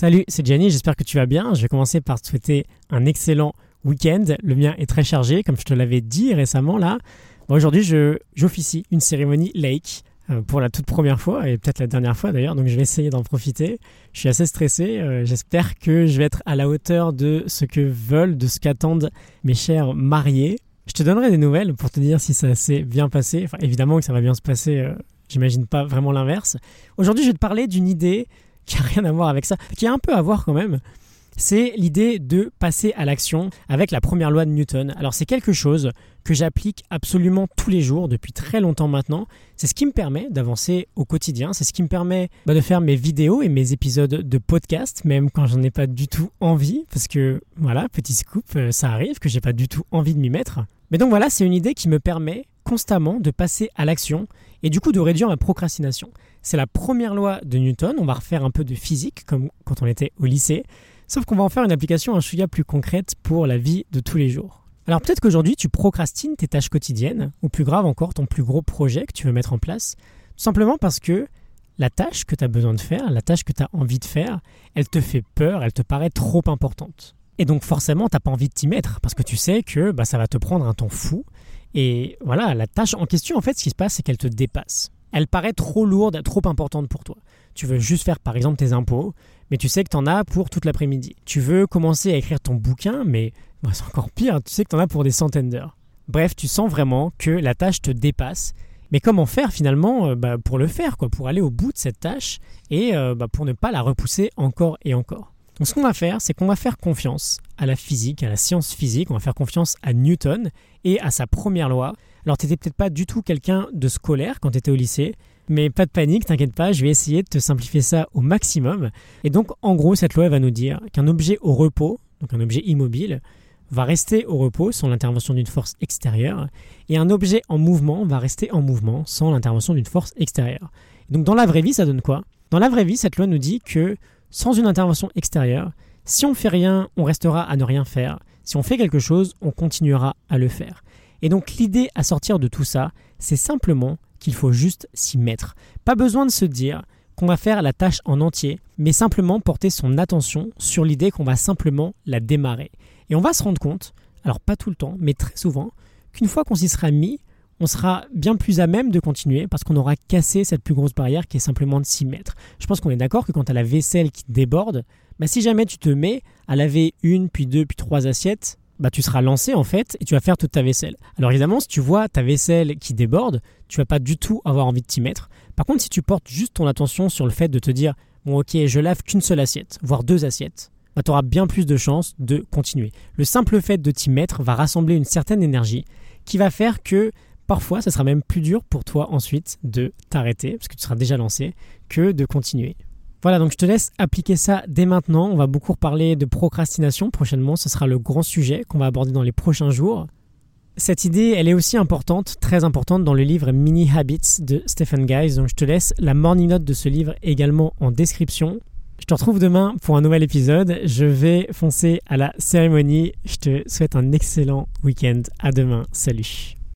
Salut, c'est Jenny, j'espère que tu vas bien. Je vais commencer par te souhaiter un excellent week-end. Le mien est très chargé, comme je te l'avais dit récemment là. Aujourd'hui, j'officie une cérémonie lake euh, pour la toute première fois et peut-être la dernière fois d'ailleurs, donc je vais essayer d'en profiter. Je suis assez stressé, euh, j'espère que je vais être à la hauteur de ce que veulent, de ce qu'attendent mes chers mariés. Je te donnerai des nouvelles pour te dire si ça s'est bien passé. Évidemment que ça va bien se passer, euh, j'imagine pas vraiment l'inverse. Aujourd'hui, je vais te parler d'une idée qui a rien à voir avec ça, qui a un peu à voir quand même. C'est l'idée de passer à l'action avec la première loi de Newton. Alors c'est quelque chose que j'applique absolument tous les jours depuis très longtemps maintenant. C'est ce qui me permet d'avancer au quotidien, c'est ce qui me permet bah, de faire mes vidéos et mes épisodes de podcast, même quand j'en ai pas du tout envie, parce que voilà, petit scoop, euh, ça arrive que j'ai pas du tout envie de m'y mettre. Mais donc voilà, c'est une idée qui me permet constamment de passer à l'action et du coup de réduire ma procrastination. C'est la première loi de Newton, on va refaire un peu de physique comme quand on était au lycée, sauf qu'on va en faire une application un chouïa plus concrète pour la vie de tous les jours. Alors peut-être qu'aujourd'hui tu procrastines tes tâches quotidiennes, ou plus grave encore ton plus gros projet que tu veux mettre en place, tout simplement parce que la tâche que tu as besoin de faire, la tâche que tu as envie de faire, elle te fait peur, elle te paraît trop importante. Et donc forcément, tu n'as pas envie de t'y mettre, parce que tu sais que bah, ça va te prendre un temps fou, et voilà, la tâche en question, en fait, ce qui se passe, c'est qu'elle te dépasse. Elle paraît trop lourde, trop importante pour toi. Tu veux juste faire, par exemple, tes impôts, mais tu sais que tu en as pour toute l'après-midi. Tu veux commencer à écrire ton bouquin, mais bah, c'est encore pire, tu sais que tu en as pour des centaines d'heures. Bref, tu sens vraiment que la tâche te dépasse. Mais comment faire finalement euh, bah, pour le faire, quoi, pour aller au bout de cette tâche et euh, bah, pour ne pas la repousser encore et encore? Donc ce qu'on va faire, c'est qu'on va faire confiance à la physique, à la science physique, on va faire confiance à Newton et à sa première loi. Alors tu n'étais peut-être pas du tout quelqu'un de scolaire quand tu étais au lycée, mais pas de panique, t'inquiète pas, je vais essayer de te simplifier ça au maximum. Et donc en gros, cette loi va nous dire qu'un objet au repos, donc un objet immobile, va rester au repos sans l'intervention d'une force extérieure, et un objet en mouvement va rester en mouvement sans l'intervention d'une force extérieure. donc dans la vraie vie, ça donne quoi? Dans la vraie vie, cette loi nous dit que sans une intervention extérieure, si on fait rien, on restera à ne rien faire. Si on fait quelque chose, on continuera à le faire. Et donc l'idée à sortir de tout ça, c'est simplement qu'il faut juste s'y mettre. Pas besoin de se dire qu'on va faire la tâche en entier, mais simplement porter son attention sur l'idée qu'on va simplement la démarrer. Et on va se rendre compte, alors pas tout le temps, mais très souvent, qu'une fois qu'on s'y sera mis, on sera bien plus à même de continuer parce qu'on aura cassé cette plus grosse barrière qui est simplement de s'y mettre. Je pense qu'on est d'accord que quand tu as la vaisselle qui déborde, bah si jamais tu te mets à laver une, puis deux, puis trois assiettes, bah tu seras lancé en fait et tu vas faire toute ta vaisselle. Alors évidemment, si tu vois ta vaisselle qui déborde, tu vas pas du tout avoir envie de t'y mettre. Par contre, si tu portes juste ton attention sur le fait de te dire bon ok, je lave qu'une seule assiette, voire deux assiettes, bah, tu auras bien plus de chances de continuer. Le simple fait de t'y mettre va rassembler une certaine énergie qui va faire que Parfois, ça sera même plus dur pour toi ensuite de t'arrêter, parce que tu seras déjà lancé, que de continuer. Voilà, donc je te laisse appliquer ça dès maintenant. On va beaucoup reparler de procrastination prochainement. Ce sera le grand sujet qu'on va aborder dans les prochains jours. Cette idée, elle est aussi importante, très importante dans le livre Mini Habits de Stephen Guys. Donc je te laisse la morning note de ce livre également en description. Je te retrouve demain pour un nouvel épisode. Je vais foncer à la cérémonie. Je te souhaite un excellent week-end. À demain. Salut.